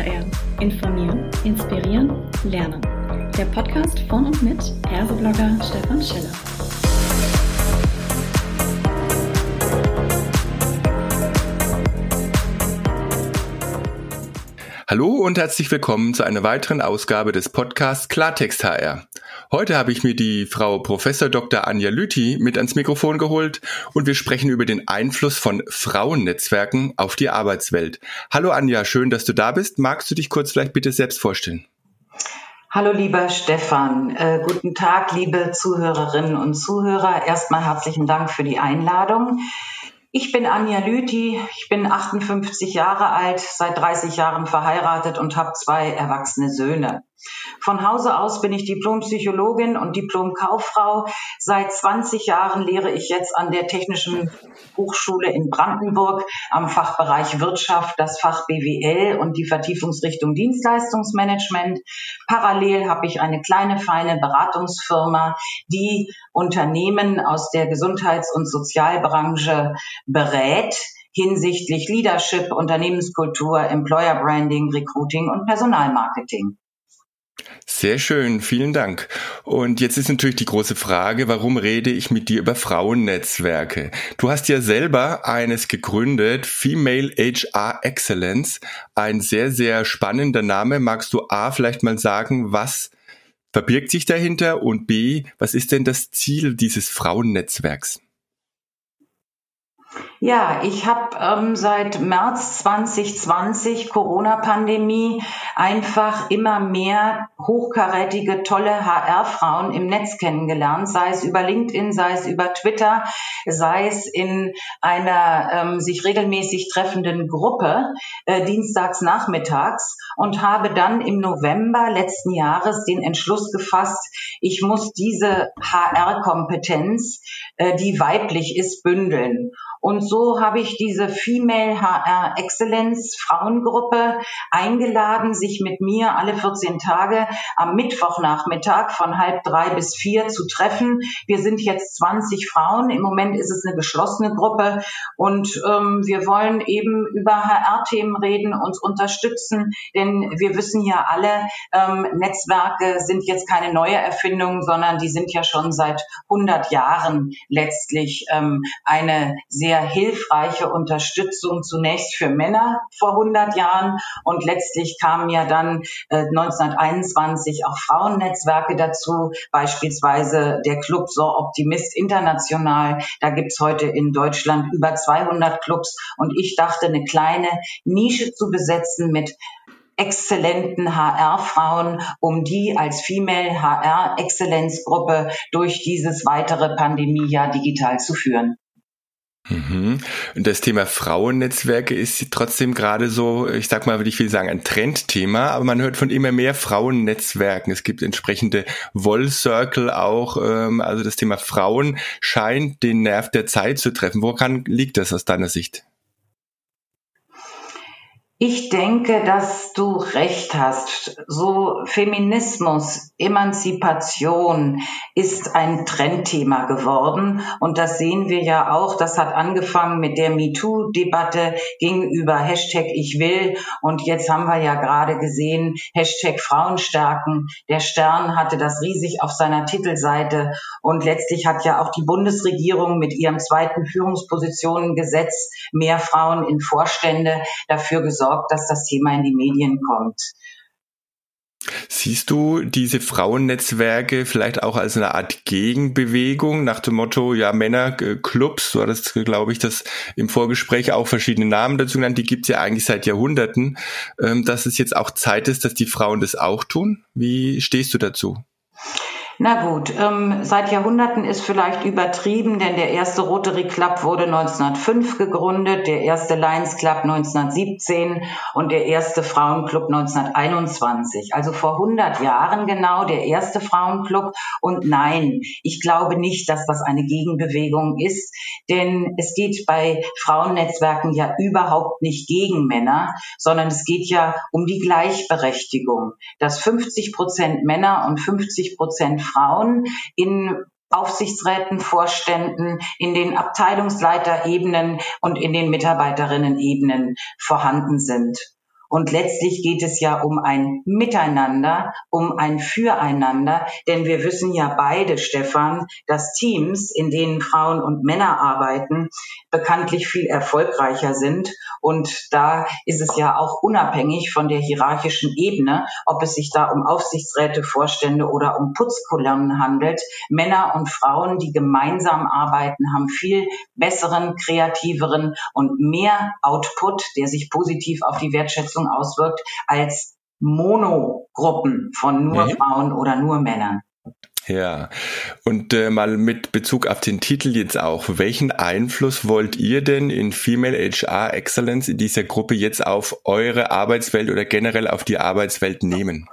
HR. Informieren, inspirieren, lernen. Der Podcast von und mit Erseblogger Stefan Schiller. Hallo und herzlich willkommen zu einer weiteren Ausgabe des Podcasts Klartext HR. Heute habe ich mir die Frau Professor Dr. Anja Lüthi mit ans Mikrofon geholt und wir sprechen über den Einfluss von Frauennetzwerken auf die Arbeitswelt. Hallo Anja, schön, dass du da bist. Magst du dich kurz vielleicht bitte selbst vorstellen? Hallo lieber Stefan, äh, guten Tag liebe Zuhörerinnen und Zuhörer. Erstmal herzlichen Dank für die Einladung. Ich bin Anja Lüthi, ich bin 58 Jahre alt, seit 30 Jahren verheiratet und habe zwei erwachsene Söhne. Von Hause aus bin ich Diplompsychologin und Diplomkauffrau. Seit 20 Jahren lehre ich jetzt an der Technischen Hochschule in Brandenburg am Fachbereich Wirtschaft, das Fach BWL und die Vertiefungsrichtung Dienstleistungsmanagement. Parallel habe ich eine kleine, feine Beratungsfirma, die Unternehmen aus der Gesundheits- und Sozialbranche berät hinsichtlich Leadership, Unternehmenskultur, Employer Branding, Recruiting und Personalmarketing. Sehr schön, vielen Dank. Und jetzt ist natürlich die große Frage, warum rede ich mit dir über Frauennetzwerke? Du hast ja selber eines gegründet, Female HR Excellence, ein sehr, sehr spannender Name. Magst du A vielleicht mal sagen, was verbirgt sich dahinter und B, was ist denn das Ziel dieses Frauennetzwerks? Ja, ich habe ähm, seit März 2020 Corona-Pandemie einfach immer mehr hochkarätige, tolle HR-Frauen im Netz kennengelernt, sei es über LinkedIn, sei es über Twitter, sei es in einer ähm, sich regelmäßig treffenden Gruppe äh, dienstags nachmittags und habe dann im November letzten Jahres den Entschluss gefasst, ich muss diese HR-Kompetenz, äh, die weiblich ist, bündeln. Und so habe ich diese Female HR Excellence Frauengruppe eingeladen, sich mit mir alle 14 Tage am Mittwochnachmittag von halb drei bis vier zu treffen. Wir sind jetzt 20 Frauen. Im Moment ist es eine geschlossene Gruppe und ähm, wir wollen eben über HR-Themen reden, uns unterstützen, denn wir wissen ja alle, ähm, Netzwerke sind jetzt keine neue Erfindung, sondern die sind ja schon seit 100 Jahren letztlich ähm, eine sehr sehr hilfreiche Unterstützung zunächst für Männer vor 100 Jahren und letztlich kamen ja dann äh, 1921 auch Frauennetzwerke dazu, beispielsweise der Club So Optimist International. Da gibt's heute in Deutschland über 200 Clubs und ich dachte, eine kleine Nische zu besetzen mit exzellenten HR-Frauen, um die als Female HR-Exzellenzgruppe durch dieses weitere Pandemiejahr digital zu führen. Mhm. Und das Thema Frauennetzwerke ist trotzdem gerade so, ich sag mal, würde ich will sagen, ein Trendthema, aber man hört von immer mehr Frauennetzwerken. Es gibt entsprechende Woll-Circle auch. Ähm, also das Thema Frauen scheint den Nerv der Zeit zu treffen. Woran liegt das aus deiner Sicht? Ich denke, dass du recht hast. So Feminismus, Emanzipation ist ein Trendthema geworden. Und das sehen wir ja auch. Das hat angefangen mit der MeToo-Debatte, ging über Hashtag Ich will. Und jetzt haben wir ja gerade gesehen, Hashtag Frauenstärken. Der Stern hatte das riesig auf seiner Titelseite. Und letztlich hat ja auch die Bundesregierung mit ihrem zweiten Führungspositionengesetz mehr Frauen in Vorstände dafür gesorgt, gesorgt, dass das Thema in die Medien kommt. Siehst du diese Frauennetzwerke vielleicht auch als eine Art Gegenbewegung nach dem Motto, ja, Männerclubs, du hattest, glaube ich, das im Vorgespräch auch verschiedene Namen dazu genannt, die gibt es ja eigentlich seit Jahrhunderten, ähm, dass es jetzt auch Zeit ist, dass die Frauen das auch tun? Wie stehst du dazu? Na gut, ähm, seit Jahrhunderten ist vielleicht übertrieben, denn der erste Rotary Club wurde 1905 gegründet, der erste Lions Club 1917 und der erste Frauenclub 1921. Also vor 100 Jahren genau der erste Frauenclub. Und nein, ich glaube nicht, dass das eine Gegenbewegung ist, denn es geht bei Frauennetzwerken ja überhaupt nicht gegen Männer, sondern es geht ja um die Gleichberechtigung, dass 50 Prozent Männer und 50 Prozent Frauen in Aufsichtsräten, Vorständen, in den Abteilungsleiterebenen und in den Mitarbeiterinnen-Ebenen vorhanden sind. Und letztlich geht es ja um ein Miteinander, um ein Füreinander, denn wir wissen ja beide, Stefan, dass Teams, in denen Frauen und Männer arbeiten, bekanntlich viel erfolgreicher sind. Und da ist es ja auch unabhängig von der hierarchischen Ebene, ob es sich da um Aufsichtsräte, Vorstände oder um Putzkolonnen handelt. Männer und Frauen, die gemeinsam arbeiten, haben viel besseren, kreativeren und mehr Output, der sich positiv auf die Wertschätzung auswirkt, als Monogruppen von nur mhm. Frauen oder nur Männern. Ja, und äh, mal mit Bezug auf den Titel jetzt auch, welchen Einfluss wollt ihr denn in Female HR Excellence in dieser Gruppe jetzt auf eure Arbeitswelt oder generell auf die Arbeitswelt nehmen?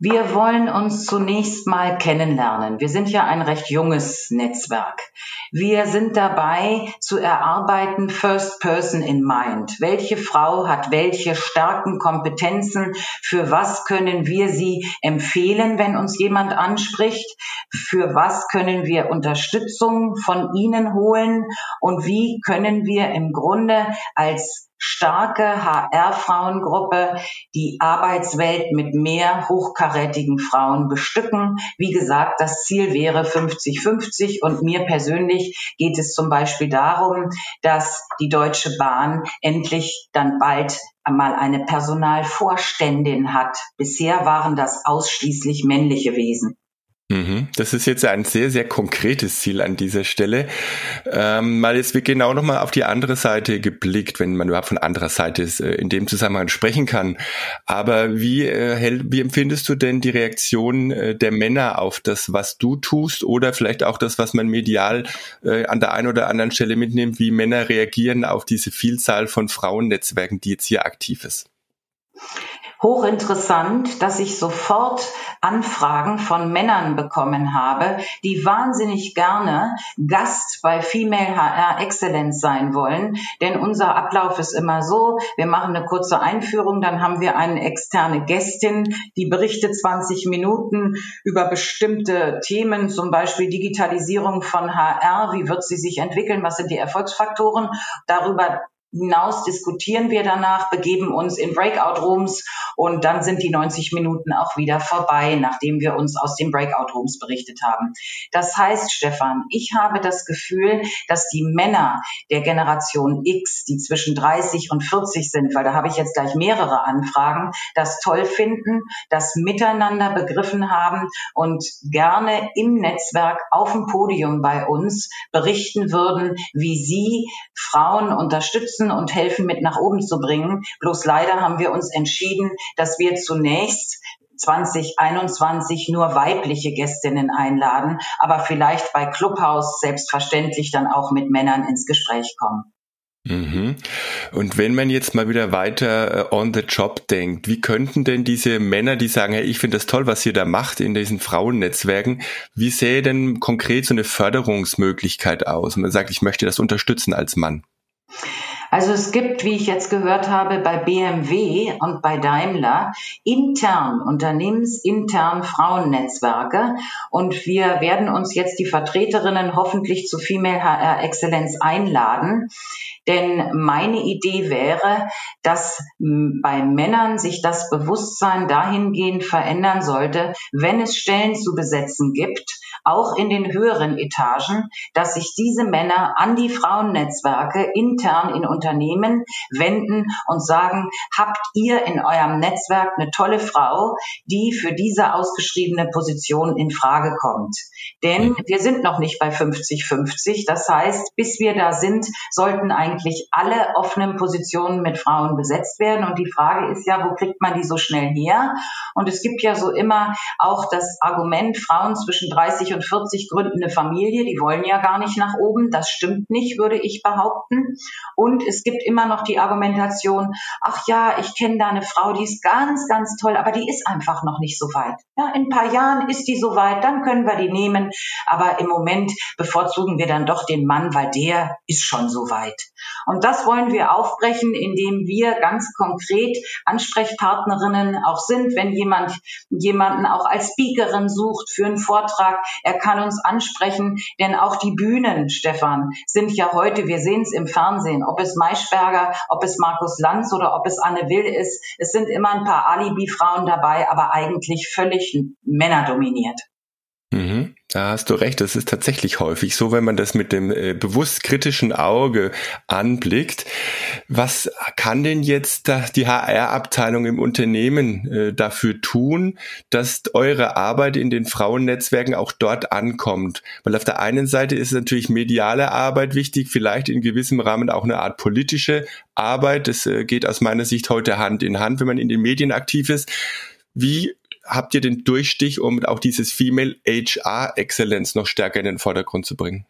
Wir wollen uns zunächst mal kennenlernen. Wir sind ja ein recht junges Netzwerk. Wir sind dabei zu erarbeiten First Person in Mind. Welche Frau hat welche starken Kompetenzen? Für was können wir sie empfehlen, wenn uns jemand anspricht? Für was können wir Unterstützung von ihnen holen? Und wie können wir im Grunde als starke HR-Frauengruppe die Arbeitswelt mit mehr hochkarätigen Frauen bestücken. Wie gesagt, das Ziel wäre 50-50 und mir persönlich geht es zum Beispiel darum, dass die Deutsche Bahn endlich dann bald einmal eine Personalvorständin hat. Bisher waren das ausschließlich männliche Wesen. Mhm. Das ist jetzt ein sehr, sehr konkretes Ziel an dieser Stelle. Ähm, mal jetzt wird genau nochmal auf die andere Seite geblickt, wenn man überhaupt von anderer Seite äh, in dem Zusammenhang sprechen kann. Aber wie, äh, wie empfindest du denn die Reaktion äh, der Männer auf das, was du tust oder vielleicht auch das, was man medial an der einen oder anderen Stelle mitnimmt, wie Männer reagieren auf diese Vielzahl von Frauennetzwerken, die jetzt hier aktiv ist? Hochinteressant, dass ich sofort Anfragen von Männern bekommen habe, die wahnsinnig gerne Gast bei Female HR Excellence sein wollen. Denn unser Ablauf ist immer so, wir machen eine kurze Einführung, dann haben wir eine externe Gästin, die berichtet 20 Minuten über bestimmte Themen, zum Beispiel Digitalisierung von HR, wie wird sie sich entwickeln, was sind die Erfolgsfaktoren. Darüber hinaus diskutieren wir danach, begeben uns in Breakout-Rooms und dann sind die 90 Minuten auch wieder vorbei, nachdem wir uns aus den Breakout-Rooms berichtet haben. Das heißt, Stefan, ich habe das Gefühl, dass die Männer der Generation X, die zwischen 30 und 40 sind, weil da habe ich jetzt gleich mehrere Anfragen, das toll finden, das miteinander begriffen haben und gerne im Netzwerk auf dem Podium bei uns berichten würden, wie sie Frauen unterstützen unterstützen und helfen mit nach oben zu bringen. Bloß leider haben wir uns entschieden, dass wir zunächst 2021 nur weibliche Gästinnen einladen, aber vielleicht bei Clubhouse selbstverständlich dann auch mit Männern ins Gespräch kommen. Mhm. Und wenn man jetzt mal wieder weiter äh, on the job denkt, wie könnten denn diese Männer, die sagen, hey, ich finde das toll, was ihr da macht in diesen Frauennetzwerken, wie sähe denn konkret so eine Förderungsmöglichkeit aus? Und man sagt, ich möchte das unterstützen als Mann. Also es gibt, wie ich jetzt gehört habe, bei BMW und bei Daimler intern, unternehmensintern Frauennetzwerke. Und wir werden uns jetzt die Vertreterinnen hoffentlich zu Female HR Excellence einladen. Denn meine Idee wäre, dass bei Männern sich das Bewusstsein dahingehend verändern sollte, wenn es Stellen zu besetzen gibt, auch in den höheren Etagen, dass sich diese Männer an die Frauennetzwerke intern in Unternehmen wenden und sagen, habt ihr in eurem Netzwerk eine tolle Frau, die für diese ausgeschriebene Position in Frage kommt. Denn wir sind noch nicht bei 50-50. Das heißt, bis wir da sind, sollten eigentlich alle offenen Positionen mit Frauen besetzt werden. Und die Frage ist ja, wo kriegt man die so schnell her? Und es gibt ja so immer auch das Argument, Frauen zwischen 30 und 40 gründen eine Familie, die wollen ja gar nicht nach oben. Das stimmt nicht, würde ich behaupten. Und es gibt immer noch die Argumentation, ach ja, ich kenne da eine Frau, die ist ganz, ganz toll, aber die ist einfach noch nicht so weit. Ja, in ein paar Jahren ist die so weit, dann können wir die nehmen. Aber im Moment bevorzugen wir dann doch den Mann, weil der ist schon so weit. Und das wollen wir aufbrechen, indem wir ganz konkret Ansprechpartnerinnen auch sind, wenn jemand jemanden auch als Speakerin sucht für einen Vortrag, er kann uns ansprechen, denn auch die Bühnen, Stefan, sind ja heute, wir sehen es im Fernsehen, ob es Maischberger, ob es Markus Lanz oder ob es Anne Will ist, es sind immer ein paar Alibi-Frauen dabei, aber eigentlich völlig männerdominiert. Da hast du recht, das ist tatsächlich häufig so, wenn man das mit dem äh, bewusst kritischen Auge anblickt. Was kann denn jetzt die HR-Abteilung im Unternehmen äh, dafür tun, dass eure Arbeit in den Frauennetzwerken auch dort ankommt? Weil auf der einen Seite ist natürlich mediale Arbeit wichtig, vielleicht in gewissem Rahmen auch eine Art politische Arbeit. Das äh, geht aus meiner Sicht heute Hand in Hand, wenn man in den Medien aktiv ist. Wie habt ihr den Durchstich, um auch dieses Female HR Excellence noch stärker in den Vordergrund zu bringen?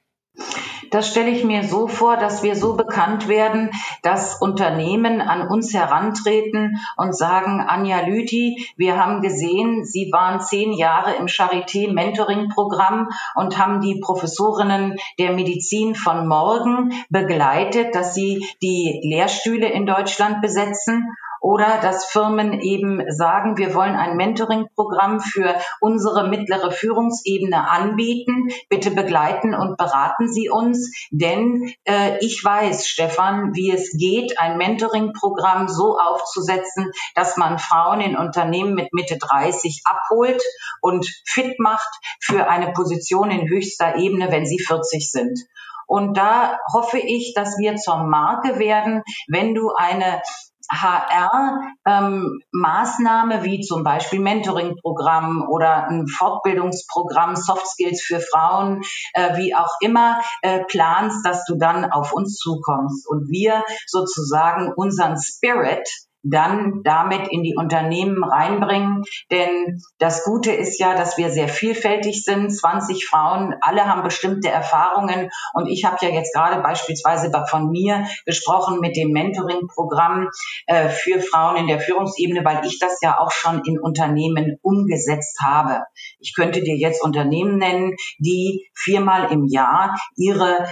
Das stelle ich mir so vor, dass wir so bekannt werden, dass Unternehmen an uns herantreten und sagen, Anja Lüthi, wir haben gesehen, Sie waren zehn Jahre im Charité Mentoring Programm und haben die Professorinnen der Medizin von morgen begleitet, dass sie die Lehrstühle in Deutschland besetzen oder dass Firmen eben sagen, wir wollen ein Mentoring-Programm für unsere mittlere Führungsebene anbieten. Bitte begleiten und beraten Sie uns, denn äh, ich weiß, Stefan, wie es geht, ein Mentoring-Programm so aufzusetzen, dass man Frauen in Unternehmen mit Mitte 30 abholt und fit macht für eine Position in höchster Ebene, wenn sie 40 sind. Und da hoffe ich, dass wir zur Marke werden, wenn du eine HR-Maßnahme ähm, wie zum Beispiel Mentoring-Programm oder ein Fortbildungsprogramm, Soft Skills für Frauen, äh, wie auch immer, äh, planst, dass du dann auf uns zukommst und wir sozusagen unseren Spirit dann damit in die Unternehmen reinbringen. Denn das Gute ist ja, dass wir sehr vielfältig sind. 20 Frauen, alle haben bestimmte Erfahrungen. Und ich habe ja jetzt gerade beispielsweise von mir gesprochen mit dem Mentoring-Programm äh, für Frauen in der Führungsebene, weil ich das ja auch schon in Unternehmen umgesetzt habe. Ich könnte dir jetzt Unternehmen nennen, die viermal im Jahr ihre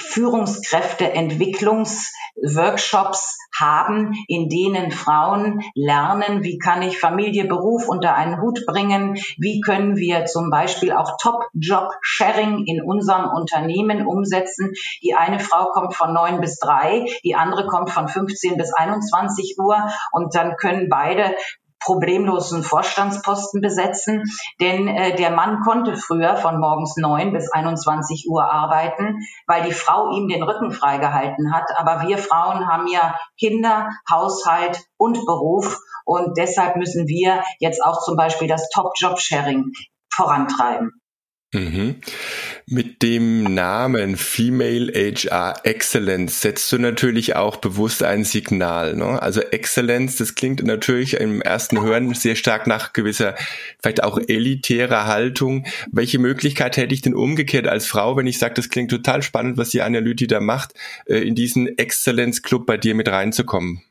Führungskräfteentwicklungsworkshops haben, in denen Frauen lernen, wie kann ich Familie, Beruf unter einen Hut bringen, wie können wir zum Beispiel auch Top-Job-Sharing in unserem Unternehmen umsetzen. Die eine Frau kommt von neun bis drei, die andere kommt von 15 bis 21 Uhr und dann können beide problemlosen Vorstandsposten besetzen, denn äh, der Mann konnte früher von morgens neun bis 21 Uhr arbeiten, weil die Frau ihm den Rücken freigehalten hat. Aber wir Frauen haben ja Kinder, Haushalt und Beruf und deshalb müssen wir jetzt auch zum Beispiel das Top-Job-Sharing vorantreiben. Mhm. Mit dem Namen Female HR Excellence setzt du natürlich auch bewusst ein Signal. Ne? Also Excellence, das klingt natürlich im ersten Hören sehr stark nach gewisser, vielleicht auch elitärer Haltung. Welche Möglichkeit hätte ich denn umgekehrt als Frau, wenn ich sage, das klingt total spannend, was die Analyti da macht, äh, in diesen Excellence Club bei dir mit reinzukommen?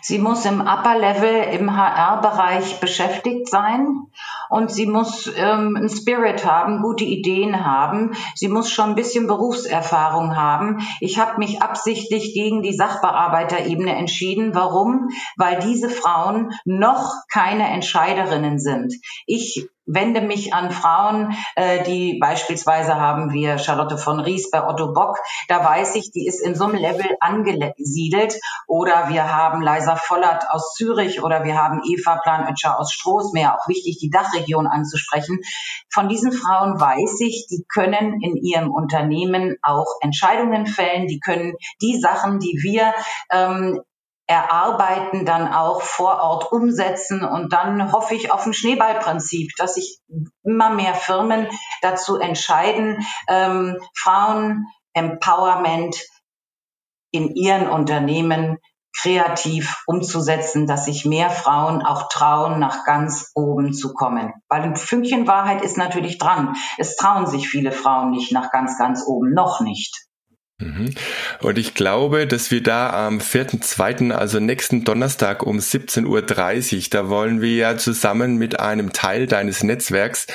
Sie muss im Upper Level im HR-Bereich beschäftigt sein und sie muss ähm, einen Spirit haben, gute Ideen haben. Sie muss schon ein bisschen Berufserfahrung haben. Ich habe mich absichtlich gegen die Sachbearbeiterebene entschieden. Warum? Weil diese Frauen noch keine Entscheiderinnen sind. Ich wende mich an Frauen, äh, die beispielsweise haben wir Charlotte von Ries bei Otto Bock, da weiß ich, die ist in so einem Level angesiedelt. Oder wir haben Leisa Vollert aus Zürich oder wir haben Eva Planötscher aus Stroßmeer, auch wichtig, die Dachregion anzusprechen. Von diesen Frauen weiß ich, die können in ihrem Unternehmen auch Entscheidungen fällen, die können die Sachen, die wir ähm, erarbeiten, dann auch vor Ort umsetzen. Und dann hoffe ich auf ein Schneeballprinzip, dass sich immer mehr Firmen dazu entscheiden, ähm, Frauen Empowerment in ihren Unternehmen kreativ umzusetzen, dass sich mehr Frauen auch trauen, nach ganz oben zu kommen. Weil ein Fünkchen Wahrheit ist natürlich dran. Es trauen sich viele Frauen nicht nach ganz, ganz oben, noch nicht. Mhm. Und ich glaube, dass wir da am 4.2., also nächsten Donnerstag um 17.30 Uhr, da wollen wir ja zusammen mit einem Teil deines Netzwerks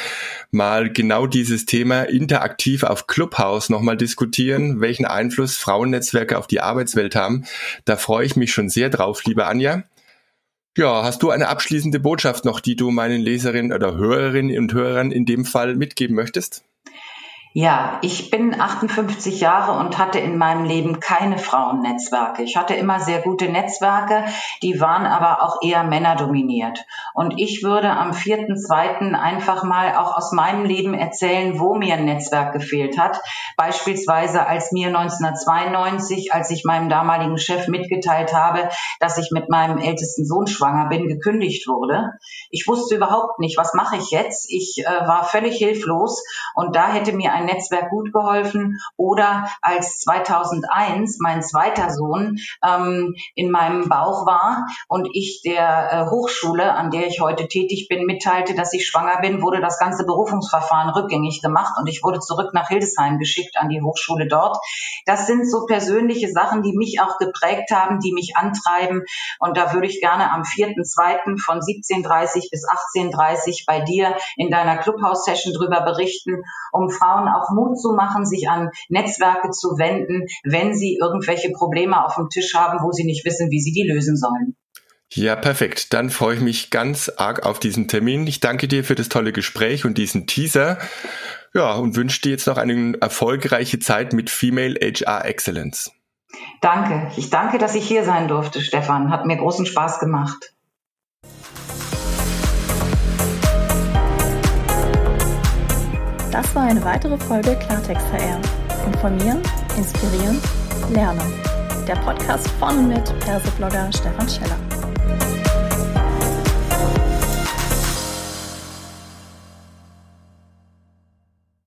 mal genau dieses Thema interaktiv auf Clubhouse nochmal diskutieren, welchen Einfluss Frauennetzwerke auf die Arbeitswelt haben. Da freue ich mich schon sehr drauf, liebe Anja. Ja, hast du eine abschließende Botschaft noch, die du meinen Leserinnen oder Hörerinnen und Hörern in dem Fall mitgeben möchtest? Ja, ich bin 58 Jahre und hatte in meinem Leben keine Frauennetzwerke. Ich hatte immer sehr gute Netzwerke, die waren aber auch eher männerdominiert. Und ich würde am 4.2. einfach mal auch aus meinem Leben erzählen, wo mir ein Netzwerk gefehlt hat. Beispielsweise als mir 1992, als ich meinem damaligen Chef mitgeteilt habe, dass ich mit meinem ältesten Sohn schwanger bin, gekündigt wurde. Ich wusste überhaupt nicht, was mache ich jetzt? Ich äh, war völlig hilflos und da hätte mir ein mein Netzwerk gut geholfen. Oder als 2001 mein zweiter Sohn ähm, in meinem Bauch war und ich der äh, Hochschule, an der ich heute tätig bin, mitteilte, dass ich schwanger bin, wurde das ganze Berufungsverfahren rückgängig gemacht und ich wurde zurück nach Hildesheim geschickt an die Hochschule dort. Das sind so persönliche Sachen, die mich auch geprägt haben, die mich antreiben. Und da würde ich gerne am 4.2. von 17.30 bis 18.30 bei dir in deiner Clubhouse-Session drüber berichten, um Frauen auch Mut zu machen, sich an Netzwerke zu wenden, wenn sie irgendwelche Probleme auf dem Tisch haben, wo sie nicht wissen, wie sie die lösen sollen. Ja, perfekt. Dann freue ich mich ganz arg auf diesen Termin. Ich danke dir für das tolle Gespräch und diesen Teaser. Ja, und wünsche dir jetzt noch eine erfolgreiche Zeit mit Female HR Excellence. Danke. Ich danke, dass ich hier sein durfte, Stefan. Hat mir großen Spaß gemacht. Das war eine weitere Folge Klartext HR. Informieren, inspirieren, lernen. Der Podcast von und mit Perseblogger Stefan Scheller.